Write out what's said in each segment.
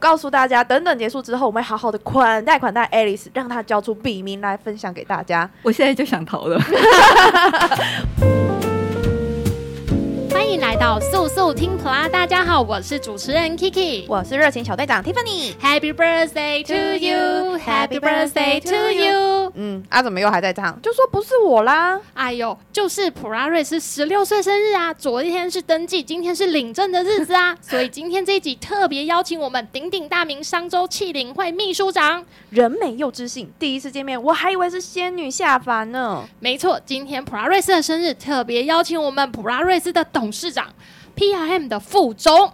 告诉大家，等等结束之后，我们会好好的款待款待 Alice，让她交出笔名来分享给大家。我现在就想逃了。欢迎来到速速听普拉，大家好，我是主持人 Kiki，我是热情小队长 Tiffany。Happy birthday to you，Happy birthday to you。嗯，啊，怎么又还在唱？就说不是我啦。哎呦，就是普拉瑞斯十六岁生日啊！昨天是登记，今天是领证的日子啊！所以今天这一集特别邀请我们鼎鼎大名商周气灵会秘书长，人美又知性，第一次见面我还以为是仙女下凡呢。没错，今天普拉瑞斯的生日，特别邀请我们普拉瑞斯的董。董事长，PRM 的副总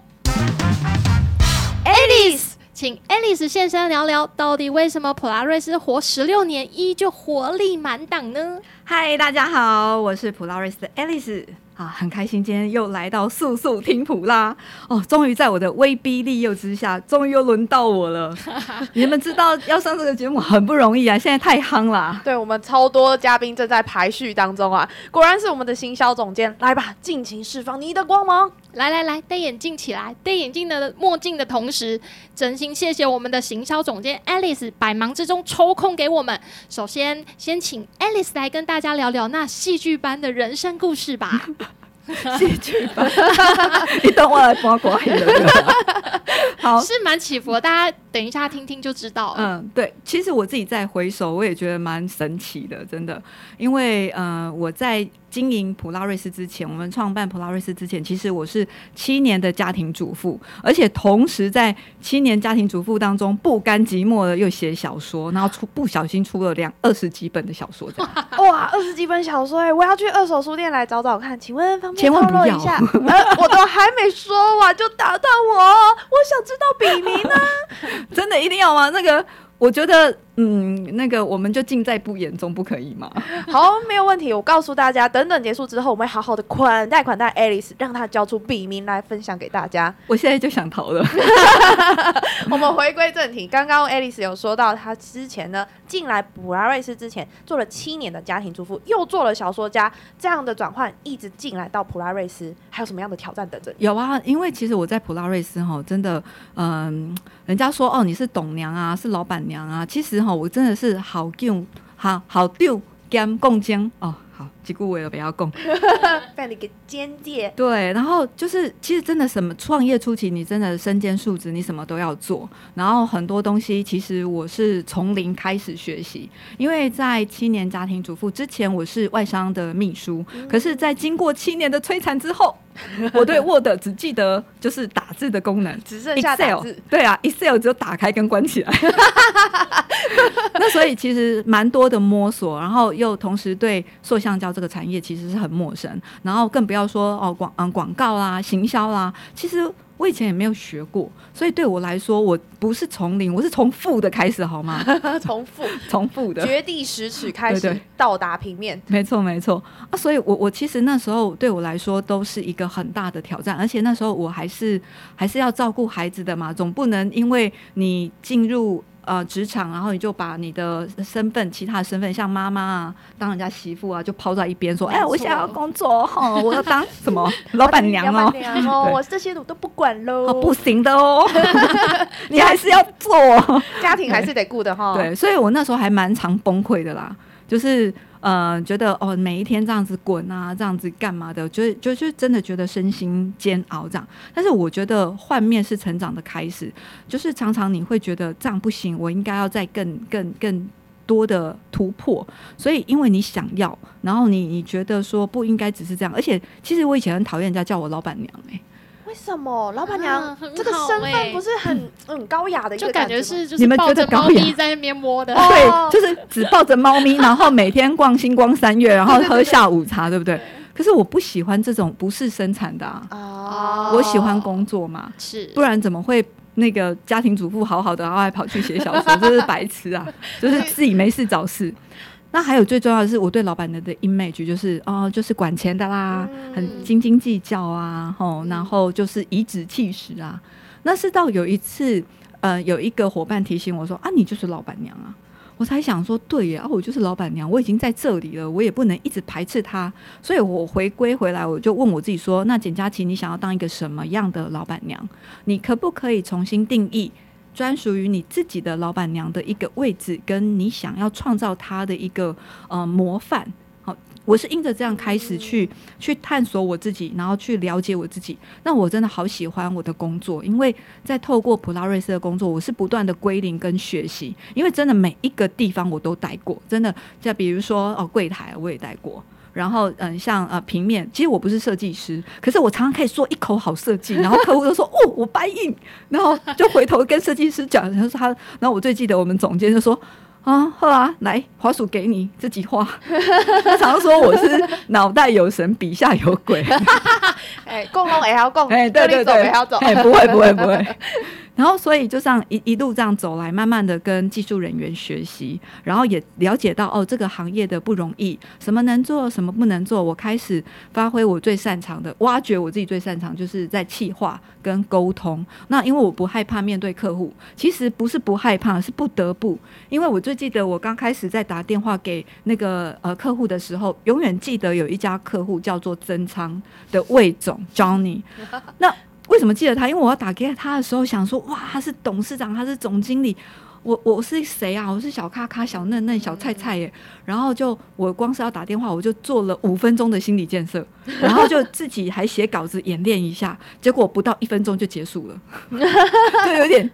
，Alice，请 Alice 现身聊聊，到底为什么普拉瑞斯活十六年依旧活力满档呢？嗨，大家好，我是普拉瑞斯的 Alice。啊，很开心今天又来到素素听普啦哦，终于在我的威逼利诱之下，终于又轮到我了。你们知道要上这个节目很不容易啊，现在太夯了啊。对，我们超多嘉宾正在排序当中啊，果然是我们的行销总监，来吧，尽情释放你的光芒。来来来，戴眼镜起来，戴眼镜的墨镜的同时，真心谢谢我们的行销总监 Alice 百忙之中抽空给我们。首先，先请 Alice 来跟大家聊聊那戏剧般的人生故事吧。戏剧吧，你等我来八卦。好，是蛮起伏的，大家等一下听听就知道。嗯，对，其实我自己在回首，我也觉得蛮神奇的，真的，因为嗯、呃，我在。经营普拉瑞斯之前，我们创办普拉瑞斯之前，其实我是七年的家庭主妇，而且同时在七年家庭主妇当中不甘寂寞的又写小说，然后出不小心出了两 二十几本的小说。哇，二十几本小说哎，我要去二手书店来找找看，请问方便透露一下？呃，我都还没说完就打断我，我想知道笔名呢？真的一定要吗？那个。我觉得，嗯，那个我们就尽在不言中，不可以吗？好，没有问题。我告诉大家，等等结束之后，我们会好好的款待款待 Alice，让她交出笔名来分享给大家。我现在就想逃了。我们回归正题，刚刚 Alice 有说到，她之前呢进来普拉瑞斯之前做了七年的家庭主妇，又做了小说家，这样的转换一直进来到普拉瑞斯，还有什么样的挑战等着？有啊，因为其实我在普拉瑞斯哈，真的，嗯，人家说哦，你是董娘啊，是老板娘啊，其实哈，我真的是好丢，好好丢兼共精哦。好，几句话都不要供，犯了一个简介。对，然后就是其实真的什么创业初期，你真的身兼数职，你什么都要做。然后很多东西，其实我是从零开始学习。因为在七年家庭主妇之前，我是外商的秘书。嗯、可是，在经过七年的摧残之后，我对 Word 只记得就是打字的功能，只剩下打字。Excel，对啊，Excel 只有打开跟关起来。那所以其实蛮多的摸索，然后又同时对塑橡胶这个产业其实是很陌生，然后更不要说哦广嗯广告啦、行销啦，其实我以前也没有学过，所以对我来说，我不是从零，我是从负的开始，好吗？从负 从负的绝地十尺开始到达平面，没错没错啊，所以我我其实那时候对我来说都是一个很大的挑战，而且那时候我还是还是要照顾孩子的嘛，总不能因为你进入。呃，职场，然后你就把你的身份，其他的身份，像妈妈啊，当人家媳妇啊，就抛在一边，说，哎，我想要工作，哈，我要当什么？老板娘哦，哦，我这些我都不管喽，哦，不行的哦，你还是要做，家庭还是得顾的哈，对，所以我那时候还蛮常崩溃的啦，就是。呃，觉得哦，每一天这样子滚啊，这样子干嘛的，就就就真的觉得身心煎熬这样。但是我觉得换面是成长的开始，就是常常你会觉得这样不行，我应该要再更更更多的突破。所以因为你想要，然后你你觉得说不应该只是这样，而且其实我以前很讨厌人家叫我老板娘哎、为什么？老板娘、啊欸、这个身份不是很 很高雅的一个感觉？就感觉是你们抱着猫咪在那边摸的，对，就是只抱着猫咪，然后每天逛星光三月，然后喝下午茶，对不对？可是我不喜欢这种不是生产的啊，哦、我喜欢工作嘛，是，不然怎么会那个家庭主妇好好的，然后还跑去写小说，这是白痴啊，就是自己没事找事。那还有最重要的是，我对老板娘的 image 就是哦，就是管钱的啦，嗯、很斤斤计较啊，吼，然后就是颐指气使啊。那是到有一次，呃，有一个伙伴提醒我说啊，你就是老板娘啊，我才想说对呀，啊，我就是老板娘，我已经在这里了，我也不能一直排斥他，所以我回归回来，我就问我自己说，那简佳琪，你想要当一个什么样的老板娘？你可不可以重新定义专属于你自己的老板娘的一个位置，跟你想要创造她的一个呃模范。好我是因着这样开始去去探索我自己，然后去了解我自己。那我真的好喜欢我的工作，因为在透过普拉瑞斯的工作，我是不断的归零跟学习。因为真的每一个地方我都待过，真的，像比如说哦，柜台我也待过。然后嗯，像呃平面，其实我不是设计师，可是我常常可以说一口好设计，然后客户都说哦，我白印，然后就回头跟设计师讲，然后他，然后我最记得我们总监就说。啊，好啊，来，滑鼠给你自己画。他常说我是脑袋有神，笔下有鬼。哎，共工也要共，哎，对对对，要走，哎，不会不会不会。然后，所以就这样一一路这样走来，慢慢的跟技术人员学习，然后也了解到哦，这个行业的不容易，什么能做，什么不能做。我开始发挥我最擅长的，挖掘我自己最擅长，就是在企划跟沟通。那因为我不害怕面对客户，其实不是不害怕，是不得不。因为我最记得我刚开始在打电话给那个呃客户的时候，永远记得有一家客户叫做增仓的魏总 Johnny。那为什么记得他？因为我要打给他的时候，想说哇，他是董事长，他是总经理，我我是谁啊？我是小咖咖、小嫩嫩、小菜菜耶。然后就我光是要打电话，我就做了五分钟的心理建设，然后就自己还写稿子演练一下，结果不到一分钟就结束了，就有点。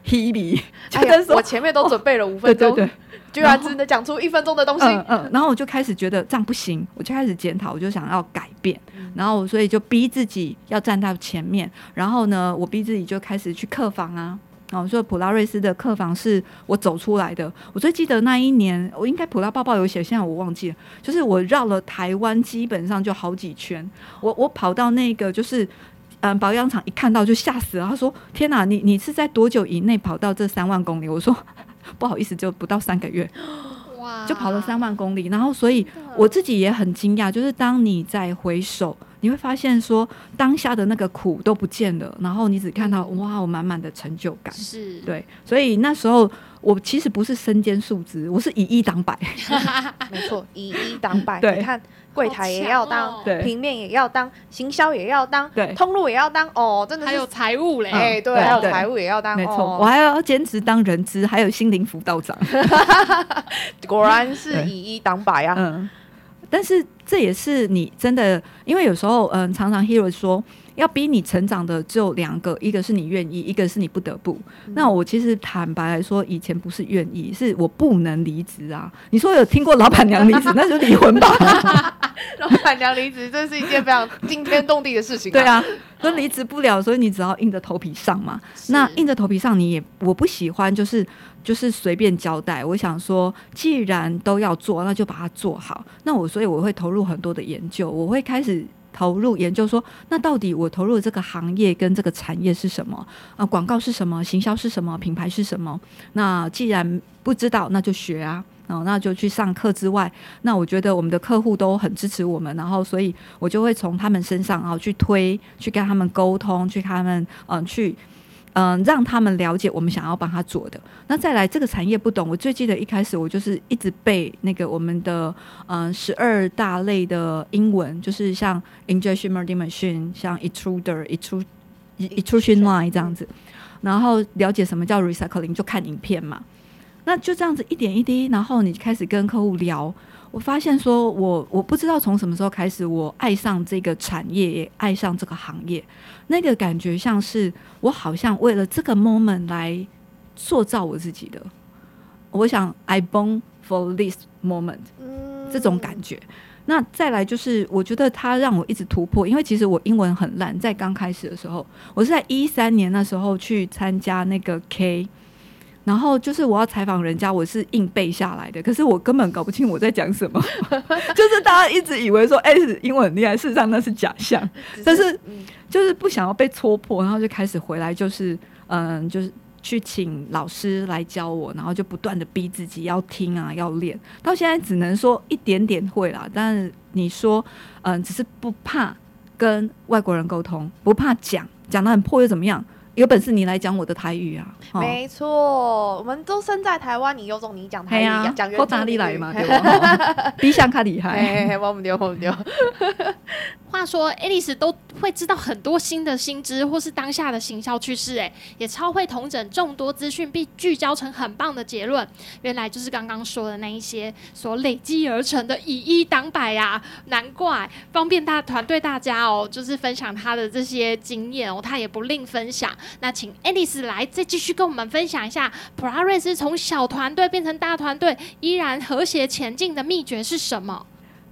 哎呀，我前面都准备了五分钟。对对对。居然只能讲出一分钟的东西，嗯嗯，然后我就开始觉得这样不行，我就开始检讨，我就想要改变，嗯、然后所以就逼自己要站到前面，然后呢，我逼自己就开始去客房啊，然后说普拉瑞斯的客房是我走出来的，我最记得那一年，我应该普拉抱抱有写，现在我忘记了，就是我绕了台湾基本上就好几圈，我我跑到那个就是嗯保养厂一看到就吓死了，他说天哪，你你是在多久以内跑到这三万公里？我说。不好意思，就不到三个月，哇，就跑了三万公里。然后，所以我自己也很惊讶，就是当你在回首，你会发现说当下的那个苦都不见了，然后你只看到哇，我满满的成就感。是对，所以那时候我其实不是身兼数职，我是以一当百，没错，以一当百。你看。柜台也要当，哦、平面也要当，行销也要当，对，通路也要当，哦，真的还有财务嘞，哎、嗯，对，还有财务也要当，没错，哦、我还要兼职当人资，还有心灵辅导长，果然是以一当百啊，嗯，但是这也是你真的，因为有时候，嗯，常常 Hero 说。要逼你成长的只有两个，一个是你愿意，一个是你不得不。嗯、那我其实坦白来说，以前不是愿意，是我不能离职啊。你说有听过老板娘离职，那就离婚吧。老板娘离职，这是一件非常惊天动地的事情、啊。对啊，说离职不了，所以你只要硬着头皮上嘛。那硬着头皮上，你也我不喜欢，就是就是随便交代。我想说，既然都要做，那就把它做好。那我所以我会投入很多的研究，我会开始。投入研究说，那到底我投入这个行业跟这个产业是什么？啊、广告是什么？行销是什么？品牌是什么？那既然不知道，那就学啊，哦，那就去上课之外，那我觉得我们的客户都很支持我们，然后所以我就会从他们身上啊去推，去跟他们沟通，去跟他们嗯、去。嗯，让他们了解我们想要帮他做的。那再来，这个产业不懂，我最记得一开始我就是一直背那个我们的嗯十二大类的英文，就是像 injection molding machine，像 extruder、extrusion extrusion line 这样子。然后了解什么叫 recycling，就看影片嘛。那就这样子一点一滴，然后你开始跟客户聊。我发现说我，我我不知道从什么时候开始，我爱上这个产业，也爱上这个行业。那个感觉像是我好像为了这个 moment 来塑造我自己的。我想 I born for this moment，这种感觉。那再来就是，我觉得它让我一直突破，因为其实我英文很烂，在刚开始的时候，我是在一三年那时候去参加那个 K。然后就是我要采访人家，我是硬背下来的，可是我根本搞不清我在讲什么，就是大家一直以为说哎，英文很厉害，事实上那是假象，但是就是不想要被戳破，然后就开始回来，就是嗯，就是去请老师来教我，然后就不断的逼自己要听啊，要练，到现在只能说一点点会啦，但是你说嗯，只是不怕跟外国人沟通，不怕讲，讲的很破又怎么样？有本事你来讲我的台语啊！没错，我们都生在台湾，你有种你讲台语，讲原住民哪里来嘛？对吧？比想卡厉害，忘不掉，忘不掉。话说，爱丽丝都会知道很多新的新知或是当下的行销趋势，哎，也超会统整众多资讯，并聚焦成很棒的结论。原来就是刚刚说的那一些所累积而成的以一当百呀，难怪方便大团队大家哦，就是分享他的这些经验哦，他也不吝分享。那请 Alice 来再继续跟我们分享一下，普拉瑞斯从小团队变成大团队，依然和谐前进的秘诀是什么？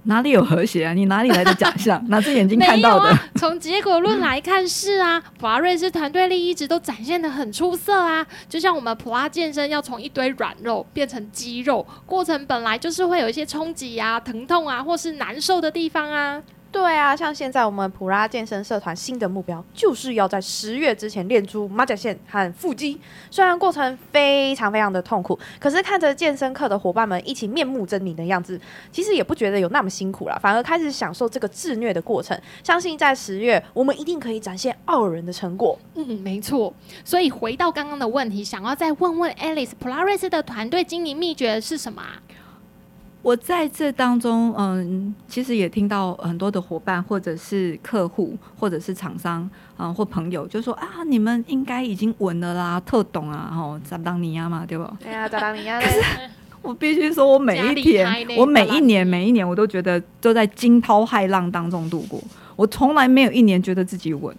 哪里有和谐啊？你哪里来的假象？哪只眼睛看到的？啊、从结果论来看，是啊，普拉瑞斯团队力一直都展现的很出色啊。就像我们普拉健身要从一堆软肉变成肌肉，过程本来就是会有一些冲击啊、疼痛啊，或是难受的地方啊。对啊，像现在我们普拉健身社团新的目标就是要在十月之前练出马甲线和腹肌。虽然过程非常非常的痛苦，可是看着健身课的伙伴们一起面目狰狞的样子，其实也不觉得有那么辛苦了，反而开始享受这个自虐的过程。相信在十月，我们一定可以展现傲人的成果。嗯，没错。所以回到刚刚的问题，想要再问问 Alice，普拉瑞斯的团队经营秘诀是什么啊？我在这当中，嗯，其实也听到很多的伙伴，或者是客户，或者是厂商，啊，或朋友，就说啊，你们应该已经稳了啦，特懂啊，吼，扎当尼亚嘛，对不？对啊，扎当尼亚。我必须说，我每一天，我每一年，每一年，我都觉得都在惊涛骇浪当中度过。我从来没有一年觉得自己稳。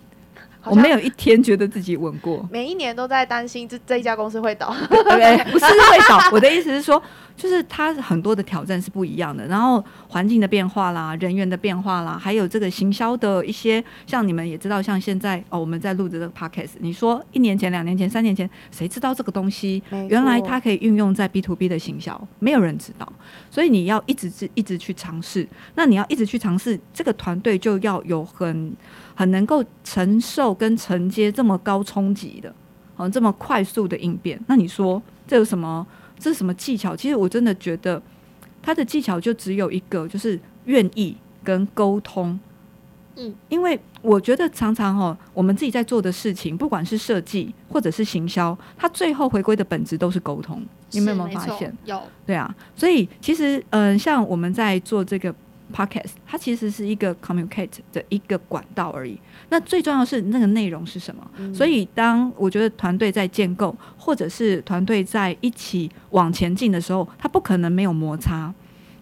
我没有一天觉得自己稳过，每一年都在担心这这一家公司会倒。对，对，对，不是会倒。我的意思是说，就是它很多的挑战是不一样的，然后环境的变化啦，人员的变化啦，还有这个行销的一些，像你们也知道，像现在哦，我们在录的这个 podcast，你说一年前、两年前、三年前，谁知道这个东西？原来它可以运用在 B to B 的行销，没有人知道，所以你要一直一直去尝试。那你要一直去尝试，这个团队就要有很。很能够承受跟承接这么高冲击的，嗯这么快速的应变。那你说这有什么？这是什么技巧？其实我真的觉得他的技巧就只有一个，就是愿意跟沟通。嗯，因为我觉得常常哦，我们自己在做的事情，不管是设计或者是行销，它最后回归的本质都是沟通。你们有没有发现？有。对啊，所以其实嗯、呃，像我们在做这个。Podcast 它其实是一个 communicate 的一个管道而已。那最重要的是那个内容是什么？嗯、所以当我觉得团队在建构，或者是团队在一起往前进的时候，它不可能没有摩擦。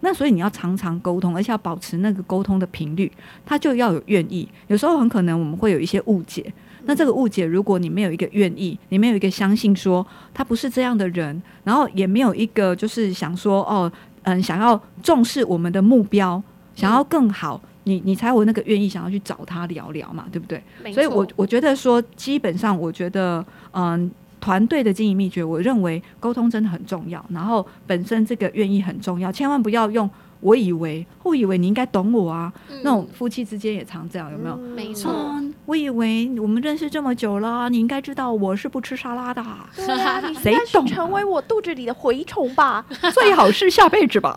那所以你要常常沟通，而且要保持那个沟通的频率，他就要有愿意。有时候很可能我们会有一些误解。那这个误解，如果你没有一个愿意，你没有一个相信说他不是这样的人，然后也没有一个就是想说哦，嗯，想要重视我们的目标。想要更好，你你才有那个愿意想要去找他聊聊嘛，对不对？所以我我觉得说，基本上我觉得，嗯，团队的经营秘诀，我认为沟通真的很重要，然后本身这个愿意很重要，千万不要用。我以为，我以为你应该懂我啊。嗯、那种夫妻之间也常这样，有没有？没错、嗯。我以为我们认识这么久了，你应该知道我是不吃沙拉的。谁懂？成为我肚子里的蛔虫吧，最好是下辈子吧。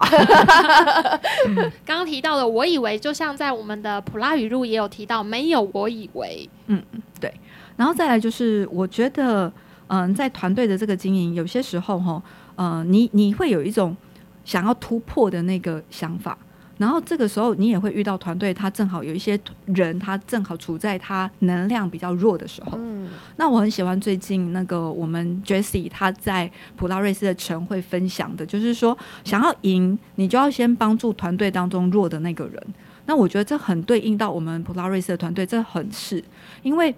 刚刚提到的，我以为就像在我们的普拉语录也有提到，没有我以为。嗯嗯，对。然后再来就是，我觉得，嗯，在团队的这个经营，有些时候哈，嗯，你你会有一种。想要突破的那个想法，然后这个时候你也会遇到团队，他正好有一些人，他正好处在他能量比较弱的时候。嗯，那我很喜欢最近那个我们 Jessie 他在普拉瑞斯的晨会分享的，就是说想要赢，你就要先帮助团队当中弱的那个人。那我觉得这很对应到我们普拉瑞斯的团队，这很是因为。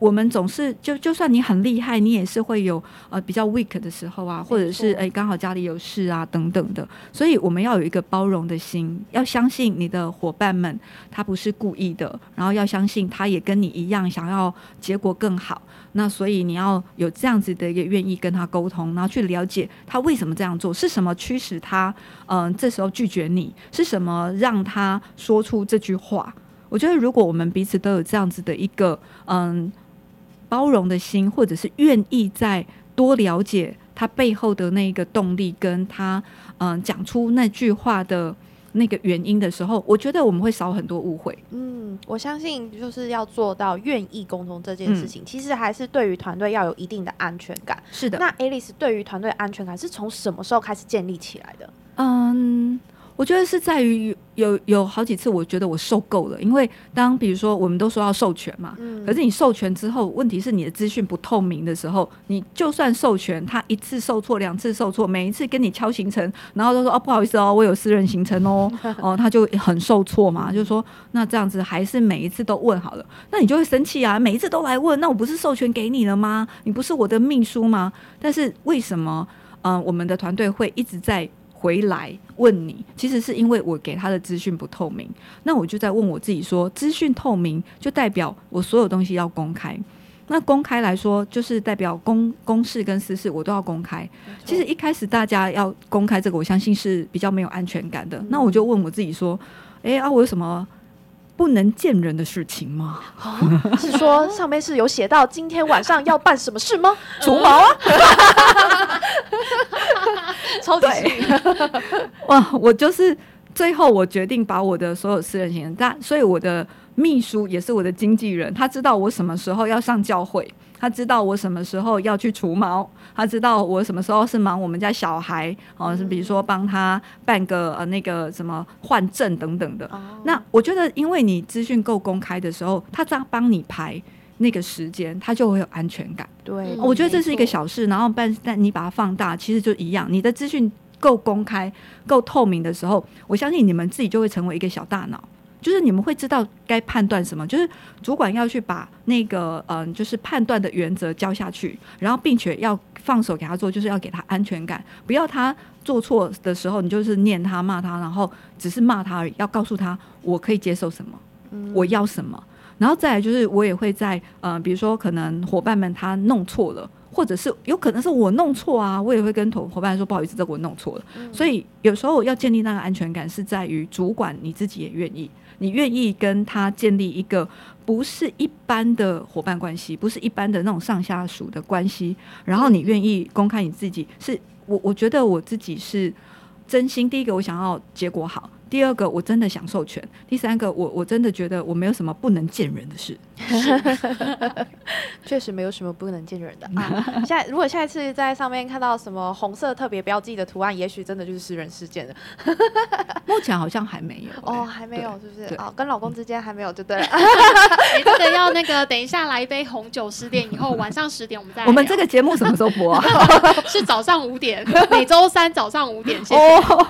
我们总是就就算你很厉害，你也是会有呃比较 weak 的时候啊，或者是诶刚好家里有事啊等等的，所以我们要有一个包容的心，要相信你的伙伴们他不是故意的，然后要相信他也跟你一样想要结果更好，那所以你要有这样子的一个愿意跟他沟通，然后去了解他为什么这样做，是什么驱使他嗯、呃、这时候拒绝你，是什么让他说出这句话？我觉得如果我们彼此都有这样子的一个嗯。包容的心，或者是愿意再多了解他背后的那个动力，跟他嗯讲出那句话的那个原因的时候，我觉得我们会少很多误会。嗯，我相信就是要做到愿意沟通这件事情，嗯、其实还是对于团队要有一定的安全感。是的。那 Alice 对于团队安全感是从什么时候开始建立起来的？嗯，我觉得是在于有有好几次，我觉得我受够了，因为当比如说我们都说要授权嘛，嗯可是你授权之后，问题是你的资讯不透明的时候，你就算授权，他一次受挫，两次受挫，每一次跟你敲行程，然后都说哦不好意思哦，我有私人行程哦，哦他就很受挫嘛，就是说那这样子还是每一次都问好了，那你就会生气啊，每一次都来问，那我不是授权给你了吗？你不是我的秘书吗？但是为什么嗯、呃、我们的团队会一直在？回来问你，其实是因为我给他的资讯不透明。那我就在问我自己说，资讯透明就代表我所有东西要公开。那公开来说，就是代表公公事跟私事我都要公开。其实一开始大家要公开这个，我相信是比较没有安全感的。那我就问我自己说，哎啊，我有什么不能见人的事情吗？哦、是说上面是有写到今天晚上要办什么事吗？除毛啊！超级 哇！我就是最后我决定把我的所有私人行程，但所以我的秘书也是我的经纪人，他知道我什么时候要上教会，他知道我什么时候要去除毛，他知道我什么时候是忙我们家小孩，哦，是比如说帮他办个呃那个什么换证等等的。那我觉得，因为你资讯够公开的时候，他这样帮你排。那个时间，他就会有安全感。对，我觉得这是一个小事。然后，但但你把它放大，其实就一样。你的资讯够公开、够透明的时候，我相信你们自己就会成为一个小大脑，就是你们会知道该判断什么。就是主管要去把那个嗯、呃，就是判断的原则交下去，然后并且要放手给他做，就是要给他安全感，不要他做错的时候，你就是念他、骂他，然后只是骂他而已。要告诉他，我可以接受什么，嗯、我要什么。然后再来就是，我也会在呃，比如说可能伙伴们他弄错了，或者是有可能是我弄错啊，我也会跟同伙伴说不好意思，这个我弄错了。嗯。所以有时候要建立那个安全感，是在于主管你自己也愿意，你愿意跟他建立一个不是一般的伙伴关系，不是一般的那种上下属的关系，然后你愿意公开你自己，是我我觉得我自己是真心。第一个，我想要结果好。第二个，我真的想授权；第三个，我我真的觉得我没有什么不能见人的事。确实没有什么不能见人的 啊。下如果下一次在上面看到什么红色特别标记的图案，也许真的就是私人事件了。目前好像还没有、欸、哦，还没有，是不是？哦，跟老公之间还没有就对了。你这个要那个等一下来一杯红酒，十点以后晚上十点我们再。我们这个节目什么时候播啊？是早上五点，每周三早上五点。谢谢。哦，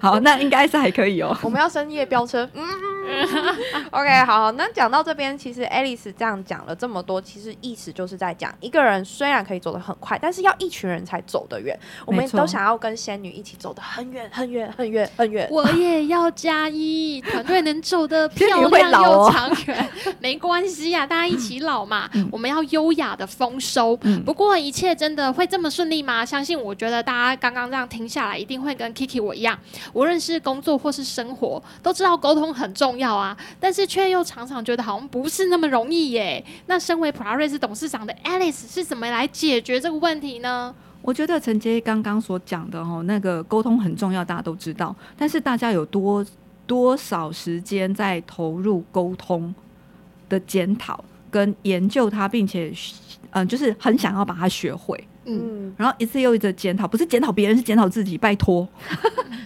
好，那应该是还可以哦。我们要深夜飙车。嗯 OK，好，那讲到这边，其实 Alice 这样讲了这么多，其实意思就是在讲，一个人虽然可以走得很快，但是要一群人才走得远。我们都想要跟仙女一起走得很远、很远、很远、很远。我也要加一，团队能走得 漂亮又长远，没关系呀、啊，大家一起老嘛。嗯、我们要优雅的丰收、嗯。不过一切真的会这么顺利吗？相信我觉得大家刚刚这样听下来，一定会跟 Kiki 我一样，无论是工作或是生活，都知道沟通很重重要啊，但是却又常常觉得好像不是那么容易耶。那身为普拉瑞斯董事长的 Alice 是怎么来解决这个问题呢？我觉得承接刚刚所讲的哦，那个沟通很重要，大家都知道。但是大家有多多少时间在投入沟通的检讨跟研究它，并且嗯、就是很想要把它学会。嗯，然后一次又一次检讨，不是检讨别人，是检讨自己。拜托，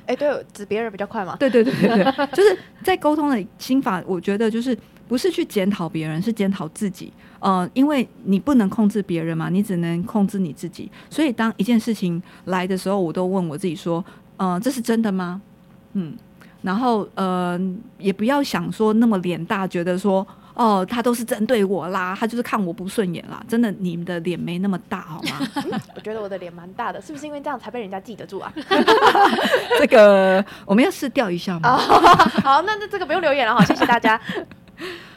哎、欸，对，指别人比较快嘛。对对对对对，就是在沟通的心法，我觉得就是不是去检讨别人，是检讨自己。呃，因为你不能控制别人嘛，你只能控制你自己。所以当一件事情来的时候，我都问我自己说，呃，这是真的吗？嗯，然后呃，也不要想说那么脸大，觉得说。哦，他都是针对我啦，他就是看我不顺眼啦。真的，你们的脸没那么大，好吗？嗯、我觉得我的脸蛮大的，是不是因为这样才被人家记得住啊？这个我们要试调一下吗。哦、好，那那这个不用留言了哈，谢谢大家。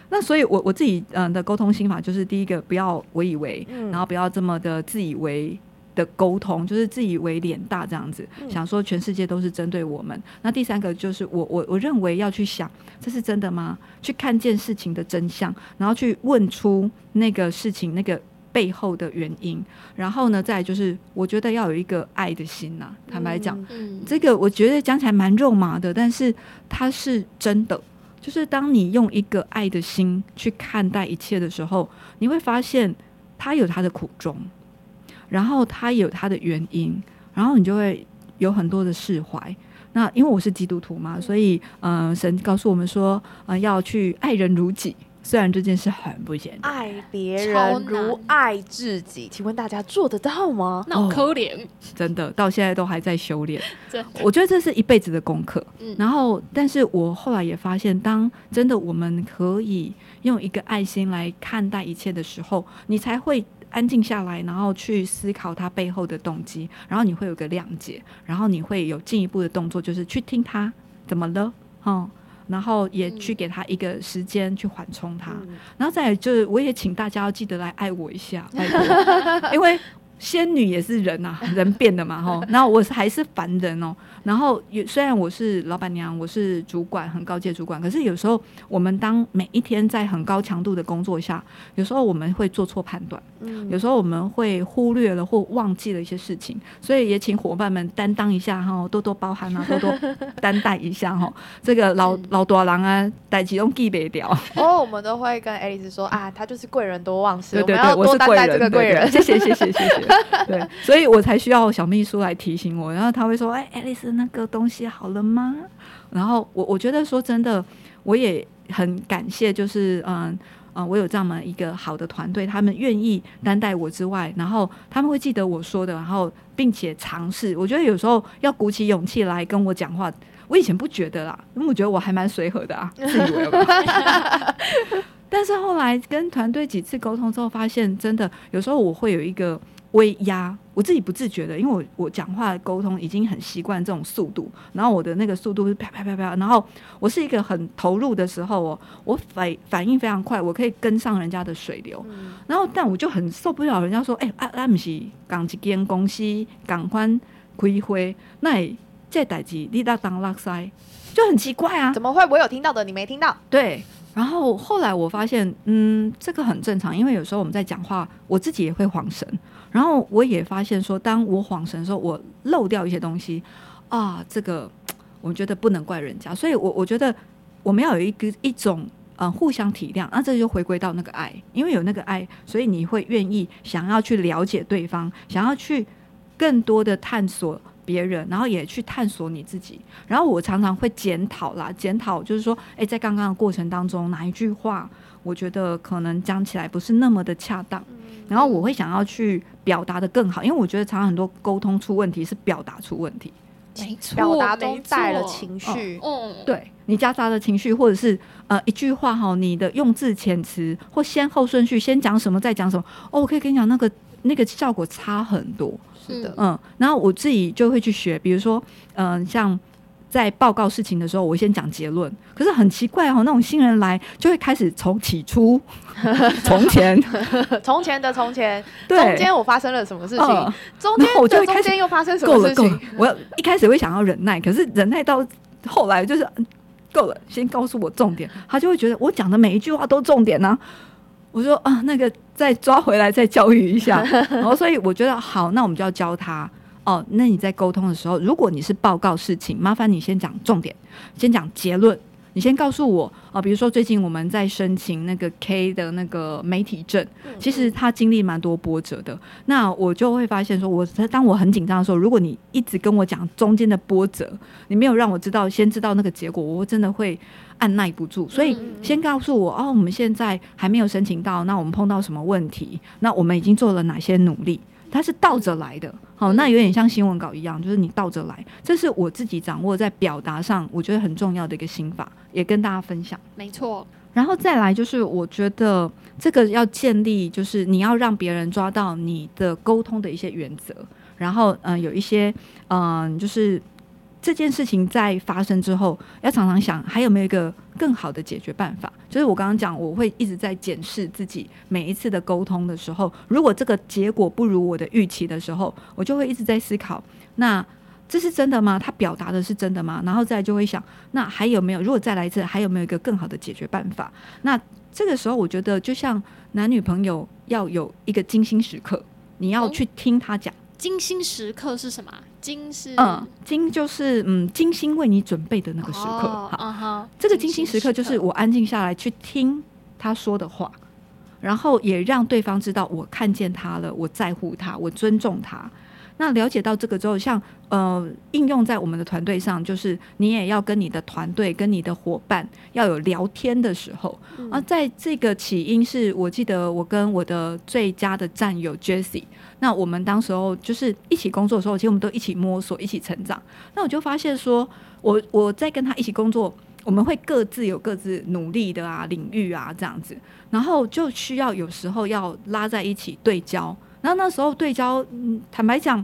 那所以我，我我自己嗯的沟通心法就是，第一个不要我以为、嗯，然后不要这么的自以为。的沟通就是自以为脸大这样子，嗯，想说全世界都是针对我们。那第三个就是我我我认为要去想，这是真的吗？去看见事情的真相，然后去问出那个事情那个背后的原因。然后呢，再来就是我觉得要有一个爱的心呐，啊。坦白讲，嗯，这个我觉得讲起来蛮肉麻的，但是它是真的。就是当你用一个爱的心去看待一切的时候，你会发现它有它的苦衷。然后他有他的原因，然后你就会有很多的释怀。那因为我是基督徒嘛，所以嗯、呃，神告诉我们说，呃，要去爱人如己。虽然这件事很不简单，爱别人如爱自己，请问大家做得到吗？那可怜，真的到现在都还在修炼。我觉得这是一辈子的功课。嗯，然后，但是我后来也发现，当真的我们可以用一个爱心来看待一切的时候，你才会安静下来，然后去思考他背后的动机，然后你会有个谅解，然后你会有进一步的动作，就是去听他怎么了，嗯。然后也去给他一个时间去缓冲他，嗯、然后再来就是，我也请大家要记得来爱我一下，拜托，因为。仙女也是人啊，人变的嘛，吼。然后我还是凡人哦。然后也虽然我是老板娘，我是主管，很高阶主管，可是有时候我们当每一天在很高强度的工作下，有时候我们会做错判断，嗯，有时候我们会忽略了或忘记了一些事情，所以也请伙伴们担当一下哈，多多包涵啊，多多担待一下哈。这个老老大郎啊，代志拢记不掉。哦，我们都会跟爱丽丝说啊，她就是贵人多忘事，对对对，我们要多担待这个贵人。谢谢谢谢谢谢。对，所以我才需要小秘书来提醒我，然后他会说：“哎，爱丽丝，那个东西好了吗？”然后我我觉得说真的，我也很感谢，就是嗯嗯，我有这么一个好的团队，他们愿意担待我之外，然后他们会记得我说的，然后并且尝试。我觉得有时候要鼓起勇气来跟我讲话，我以前不觉得啦，因为我觉得我还蛮随和的啊，自以为吧。但是后来跟团队几次沟通之后，发现真的有时候我会有一个。威压，我自己不自觉的，因为我我讲话沟通已经很习惯这种速度，然后我的那个速度是啪啪啪啪，然后我是一个很投入的时候，哦我反反应非常快，我可以跟上人家的水流，嗯、然后但我就很受不了人家说，哎、欸，啊啊不是港一间公司赶快开会，那这代志你当当垃圾，就很奇怪啊，怎么会我有听到的你没听到？对。然后后来我发现，嗯，这个很正常，因为有时候我们在讲话，我自己也会晃神。然后我也发现说，当我恍神的时候，我漏掉一些东西啊，这个我觉得不能怪人家。所以我，我觉得我们要有一个一种嗯互相体谅，那、这就回归到那个爱，因为有那个爱，所以你会愿意想要去了解对方，想要去更多的探索。别人，然后也去探索你自己。然后我常常会检讨啦，检讨就是说，诶，在刚刚的过程当中，哪一句话我觉得可能讲起来不是那么的恰当。然后我会想要去表达的更好，因为我觉得常常很多沟通出问题是表达出问题，没错，表达中带了情绪。嗯，对，你夹杂的情绪，或者是呃一句话哈，你的用字遣词或先后顺序，先讲什么再讲什么，哦，我可以跟你讲那个那个效果差很多。是的，嗯，然后我自己就会去学，比如说，嗯、呃，像在报告事情的时候，我先讲结论。可是很奇怪哦，那种新人来就会开始从起初、从前、从前的从前，对，中间我发生了什么事情？嗯、中间我就中间又发生什么事情？够了，够了。我要一开始会想要忍耐，可是忍耐到后来就是够了，先告诉我重点。他就会觉得我讲的每一句话都重点呢、啊。我说啊，那个再抓回来再教育一下，然后所以我觉得好，那我们就要教他哦。那你在沟通的时候，如果你是报告事情，麻烦你先讲重点，先讲结论。你先告诉我啊，比如说最近我们在申请那个 K 的那个媒体证，其实他经历蛮多波折的。那我就会发现说，我当我很紧张的时候，如果你一直跟我讲中间的波折，你没有让我知道，先知道那个结果，我真的会按捺不住。所以先告诉我哦，我们现在还没有申请到，那我们碰到什么问题？那我们已经做了哪些努力？它是倒着来的，好，那有点像新闻稿一样，就是你倒着来。这是我自己掌握在表达上，我觉得很重要的一个心法，也跟大家分享。没错，然后再来就是，我觉得这个要建立，就是你要让别人抓到你的沟通的一些原则，然后嗯、呃，有一些嗯、呃，就是。这件事情在发生之后，要常常想还有没有一个更好的解决办法。就是我刚刚讲，我会一直在检视自己每一次的沟通的时候，如果这个结果不如我的预期的时候，我就会一直在思考：那这是真的吗？他表达的是真的吗？然后再就会想，那还有没有？如果再来一次，还有没有一个更好的解决办法？那这个时候，我觉得就像男女朋友要有一个精心时刻，你要去听他讲。精心时刻是什么？精是嗯，精就是嗯，精心为你准备的那个时刻。哦、好，嗯、这个精心时刻就是我安静下来去听他说的话，然后也让对方知道我看见他了，我在乎他，我尊重他。那了解到这个之后，像呃应用在我们的团队上，就是你也要跟你的团队、跟你的伙伴要有聊天的时候。嗯、而在这个起因是我记得我跟我的最佳的战友 Jessie，那我们当时候就是一起工作的时候，其实我们都一起摸索、一起成长。那我就发现说，我我在跟他一起工作。我们会各自有各自努力的啊领域啊这样子，然后就需要有时候要拉在一起对焦。然后那时候对焦，嗯，坦白讲，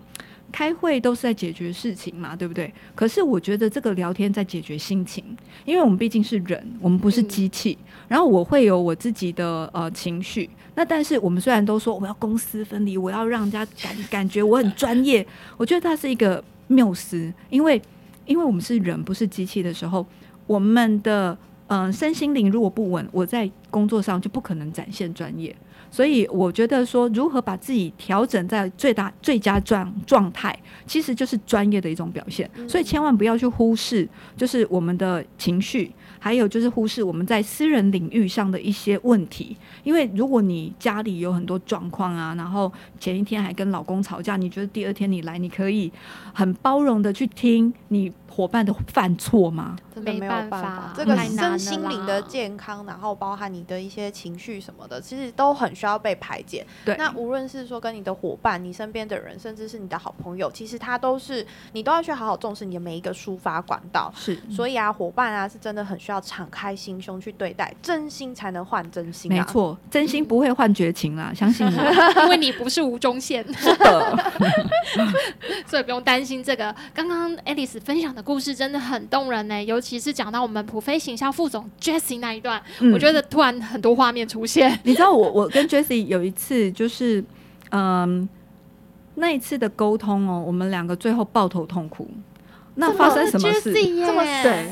开会都是在解决事情嘛，对不对？可是我觉得这个聊天在解决心情，因为我们毕竟是人，我们不是机器。然后我会有我自己的呃情绪。那但是我们虽然都说我要公私分离，我要让人家感感觉我很专业，我觉得它是一个谬思，因为因为我们是人，不是机器的时候。我们的嗯、呃、身心灵如果不稳，我在工作上就不可能展现专业。所以我觉得说，如何把自己调整在最大最佳状状态，其实就是专业的一种表现。所以千万不要去忽视，就是我们的情绪。还有就是忽视我们在私人领域上的一些问题，因为如果你家里有很多状况啊，然后前一天还跟老公吵架，你觉得第二天你来，你可以很包容的去听你伙伴的犯错吗？真的没有办法，这个身心灵的健康，然后包含你的一些情绪什么的，其实都很需要被排解。对，那无论是说跟你的伙伴、你身边的人，甚至是你的好朋友，其实他都是你都要去好好重视你的每一个抒发管道。是，所以啊，伙伴啊，是真的很需要敞开心胸去对待，真心才能换真心啊。没错，真心不会换绝情啦，相信我，因为你不是吴宗宪，是的，所以不用担心这个。刚刚 Alice 分享的故事真的很动人呢，尤其是讲到我们普飞行销副总 Jessie 那一段，嗯，我觉得突然很多画面出现。你知道我我跟 Jessie 有一次就是，嗯，那一次的沟通哦，我们两个最后抱头痛哭。那发生什么事？这么对，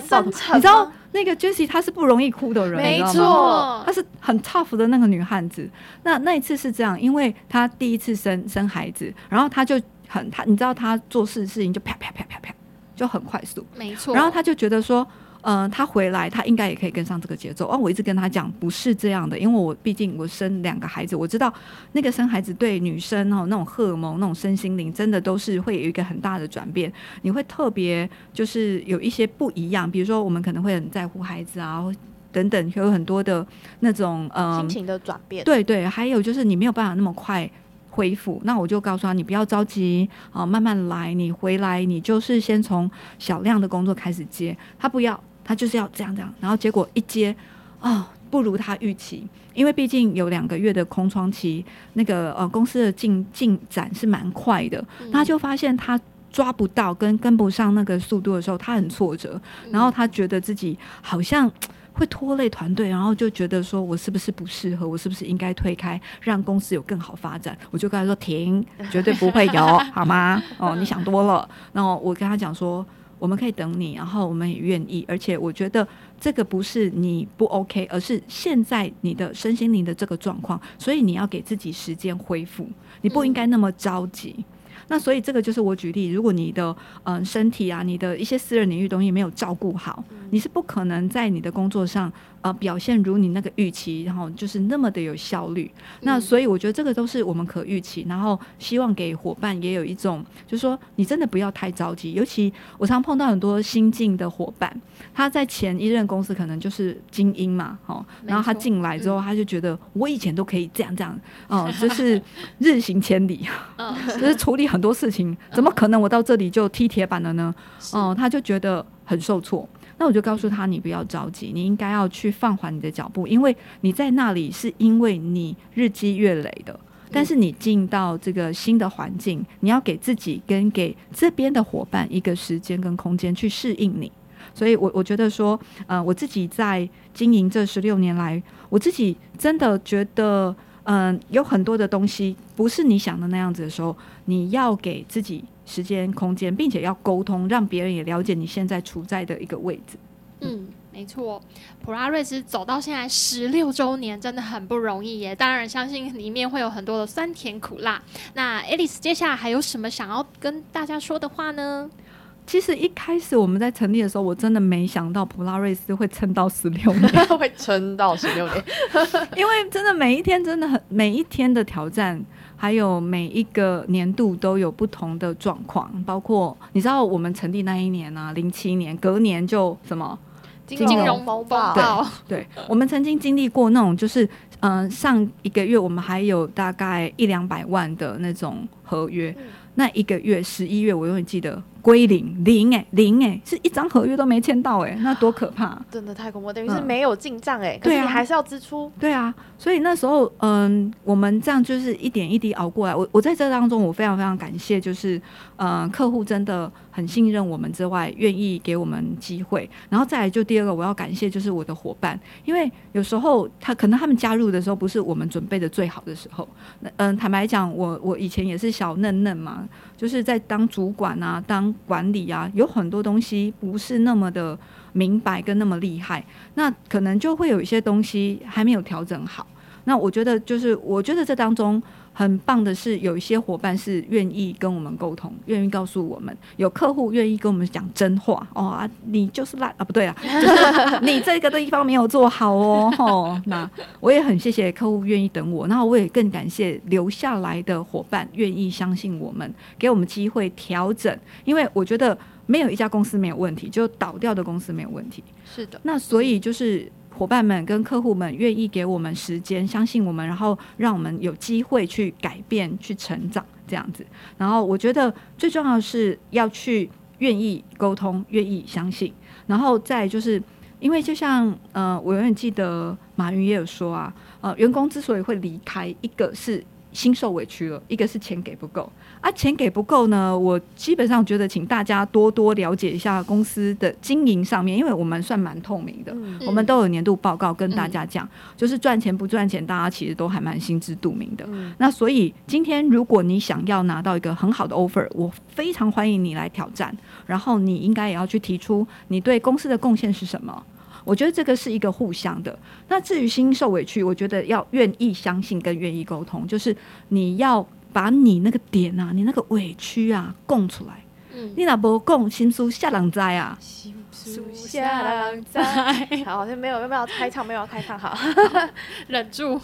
你知道那个 Jessie 她是不容易哭的人，没错，她是很 tough 的那个女汉子。那那一次是这样，因为她第一次生生孩子，然后她就很她，你知道她做事事情就啪啪啪啪啪，就很快速，没错。然后他就觉得说。嗯、呃，他回来，他应该也可以跟上这个节奏。哦，我一直跟他讲，不是这样的，因为我毕竟我生两个孩子，我知道那个生孩子对女生哦，那种荷尔蒙、那种身心灵，真的都是会有一个很大的转变。你会特别就是有一些不一样，比如说我们可能会很在乎孩子啊，等等，有很多的那种呃心情的转变。对对，还有就是你没有办法那么快恢复。那我就告诉他，你不要着急啊，慢慢来。你回来，你就是先从小量的工作开始接，他不要。他就是要这样这样，然后结果一接，哦，不如他预期，因为毕竟有两个月的空窗期，那个呃公司的进进展是蛮快的，嗯，他就发现他抓不到跟跟不上那个速度的时候，他很挫折，然后他觉得自己好像会拖累团队，然后就觉得说我是不是不适合，我是不是应该推开，让公司有更好发展？我就跟他说停，绝对不会有，好吗？哦，你想多了。然后我跟他讲说。我们可以等你，然后我们也愿意，而且我觉得这个不是你不 OK，而是现在你的身心灵的这个状况，所以你要给自己时间恢复，你不应该那么着急。嗯那所以这个就是我举例，如果你的嗯、呃、身体啊，你的一些私人领域东西没有照顾好，你是不可能在你的工作上呃表现如你那个预期，然后就是那么的有效率。那所以我觉得这个都是我们可预期，然后希望给伙伴也有一种，就是说你真的不要太着急。尤其我常碰到很多新进的伙伴，他在前一任公司可能就是精英嘛，哦，然后他进来之后，他就觉得我以前都可以这样这样，哦，就是日行千里，就是处理很。多事情怎么可能？我到这里就踢铁板了呢？哦、嗯，他就觉得很受挫。那我就告诉他，你不要着急，你应该要去放缓你的脚步，因为你在那里是因为你日积月累的。但是你进到这个新的环境，你要给自己跟给这边的伙伴一个时间跟空间去适应你。所以我我觉得说，呃，我自己在经营这十六年来，我自己真的觉得。嗯，有很多的东西不是你想的那样子的时候，你要给自己时间空间，并且要沟通，让别人也了解你现在处在的一个位置。嗯，没错，普拉瑞斯走到现在十六周年，真的很不容易耶。当然，相信里面会有很多的酸甜苦辣。那 Alice 接下来还有什么想要跟大家说的话呢？其实一开始我们在成立的时候，我真的没想到普拉瑞斯会撑到十六年，会撑到十六年，因为真的每一天真的很每一天的挑战，还有每一个年度都有不同的状况，包括你知道我们成立那一年啊，零七年，隔年就什么金金融风暴暴，对，我们曾经经历过那种，就是嗯、呃，上一个月我们还有大概一两百万的那种合约，嗯、那一个月十一月，我永远记得。归零零哎零哎，是一张合约都没签到哎，那多可怕！真的太恐怖，等于是没有进账哎，可是你还是要支出。对啊，所以那时候嗯，我们这样就是一点一滴熬过来。我我在这当中，我非常非常感谢，就是嗯，客户真的很信任我们之外，愿意给我们机会。然后再来就第二个，我要感谢就是我的伙伴，因为有时候他可能他们加入的时候不是我们准备的最好的时候。嗯，坦白讲，我我以前也是小嫩嫩嘛。就是在当主管啊，当管理啊，有很多东西不是那么的明白跟那么厉害，那可能就会有一些东西还没有调整好。那我觉得，就是我觉得这当中。很棒的是，有一些伙伴是愿意跟我们沟通，愿意告诉我们；有客户愿意跟我们讲真话哦啊，你就是烂啊，不对啊，就是你这个地方没有做好哦。哦，那我也很谢谢客户愿意等我，然后我也更感谢留下来的伙伴愿意相信我们，给我们机会调整。因为我觉得没有一家公司没有问题，就倒掉的公司没有问题。是的，那所以就是。伙伴们跟客户们愿意给我们时间，相信我们，然后让我们有机会去改变、去成长，这样子。然后我觉得最重要的是要去愿意沟通、愿意相信。然后再就是，因为就像呃，我永远记得马云也有说啊，呃，员工之所以会离开，一个是心受委屈了，一个是钱给不够。啊，钱给不够呢？我基本上觉得，请大家多多了解一下公司的经营上面，因为我们算蛮透明的，嗯、我们都有年度报告跟大家讲，嗯、就是赚钱不赚钱，大家其实都还蛮心知肚明的。嗯、那所以今天如果你想要拿到一个很好的 offer，我非常欢迎你来挑战，然后你应该也要去提出你对公司的贡献是什么。我觉得这个是一个互相的。那至于心受委屈，我觉得要愿意相信跟愿意沟通，就是你要。把你那个点啊，你那个委屈啊供出来。嗯，你哪不供，心书下人知啊。下人知。好，像没有，有没有开唱？没有开唱，好，忍住。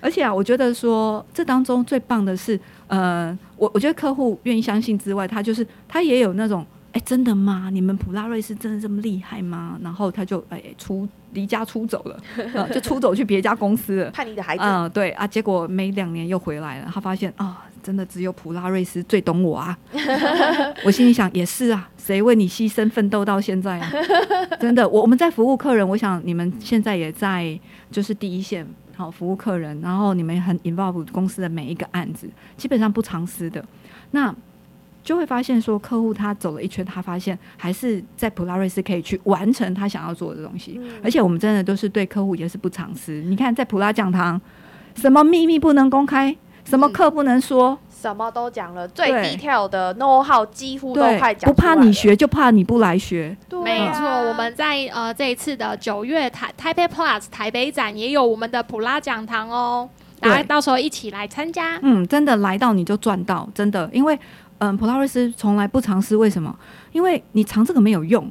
而且啊，我觉得说这当中最棒的是，呃，我我觉得客户愿意相信之外，他就是他也有那种。哎、欸，真的吗？你们普拉瑞斯真的这么厉害吗？然后他就哎、欸、出离家出走了，呃、就出走去别家公司了。叛逆的孩子，嗯、呃，对啊，结果没两年又回来了。他发现啊、哦，真的只有普拉瑞斯最懂我啊。我心里想，也是啊，谁为你牺牲奋斗到现在啊？真的，我我们在服务客人，我想你们现在也在就是第一线好服务客人，然后你们很 involve 公司的每一个案子，基本上不藏私的。那就会发现说，客户他走了一圈，他发现还是在普拉瑞斯可以去完成他想要做的东西。嗯、而且我们真的都是对客户也是不藏私。你看，在普拉讲堂，什么秘密不能公开，什么课不能说，什么都讲了，最 detail 的 know how 几乎都快讲。不怕你学，就怕你不来学。对啊、没错，我们在呃这一次的九月台台北 Plus 台北展也有我们的普拉讲堂哦，大家到时候一起来参加。嗯，真的来到你就赚到，真的，因为。嗯，普拉瑞斯从来不藏私，为什么？因为你藏这个没有用。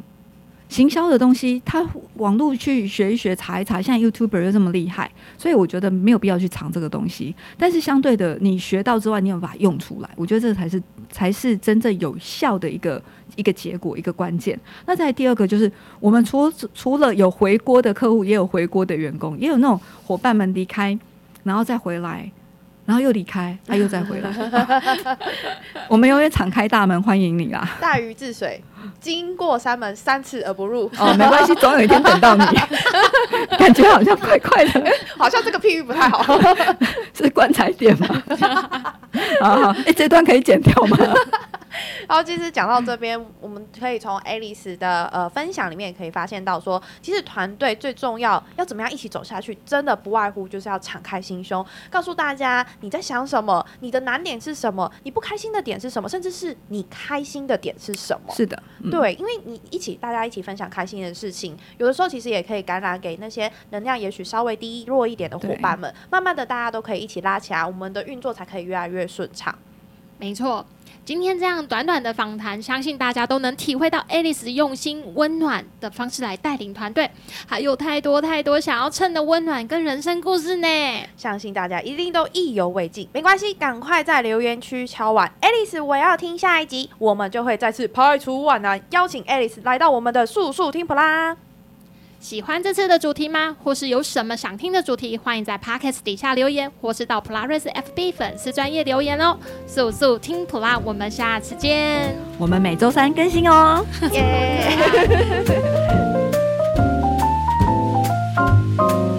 行销的东西，他网络去学一学，查一查。现在 YouTuber 又这么厉害，所以我觉得没有必要去藏这个东西。但是相对的，你学到之外，你有把它用出来，我觉得这才是才是真正有效的一个一个结果，一个关键。那再第二个就是，我们除除了有回锅的客户，也有回锅的员工，也有那种伙伴们离开，然后再回来。然后又离开，他、啊、又再回来。啊、我们永远敞开大门欢迎你啦！大禹治水，经过山门三次而不入。哦，没关系，总有一天等到你。感觉好像怪怪的，好像这个譬喻不太好。是棺材店吗？好好，哎，这段可以剪掉吗？然后其实讲到这边，我们可以从 Alice 的呃分享里面可以发现到说，其实团队最重要要怎么样一起走下去，真的不外乎就是要敞开心胸，告诉大家你在想什么，你的难点是什么，你不开心的点是什么，甚至是你开心的点是什么。是的，嗯、对，因为你一起大家一起分享开心的事情，有的时候其实也可以感染给那些能量也许稍微低弱一点的伙伴们，慢慢的大家都可以一起拉起来，我们的运作才可以越来越顺畅。没错。今天这样短短的访谈，相信大家都能体会到 Alice 用心温暖的方式来带领团队，还有太多太多想要蹭的温暖跟人生故事呢。相信大家一定都意犹未尽，没关系，赶快在留言区敲碗 Alice，我要听下一集，我们就会再次排除万难，邀请 Alice 来到我们的速速听普拉。喜欢这次的主题吗？或是有什么想听的主题？欢迎在 Podcast 底下留言，或是到 Plarise FB 粉丝专业留言哦！速速听普拉，我们下次见。我们每周三更新哦！耶。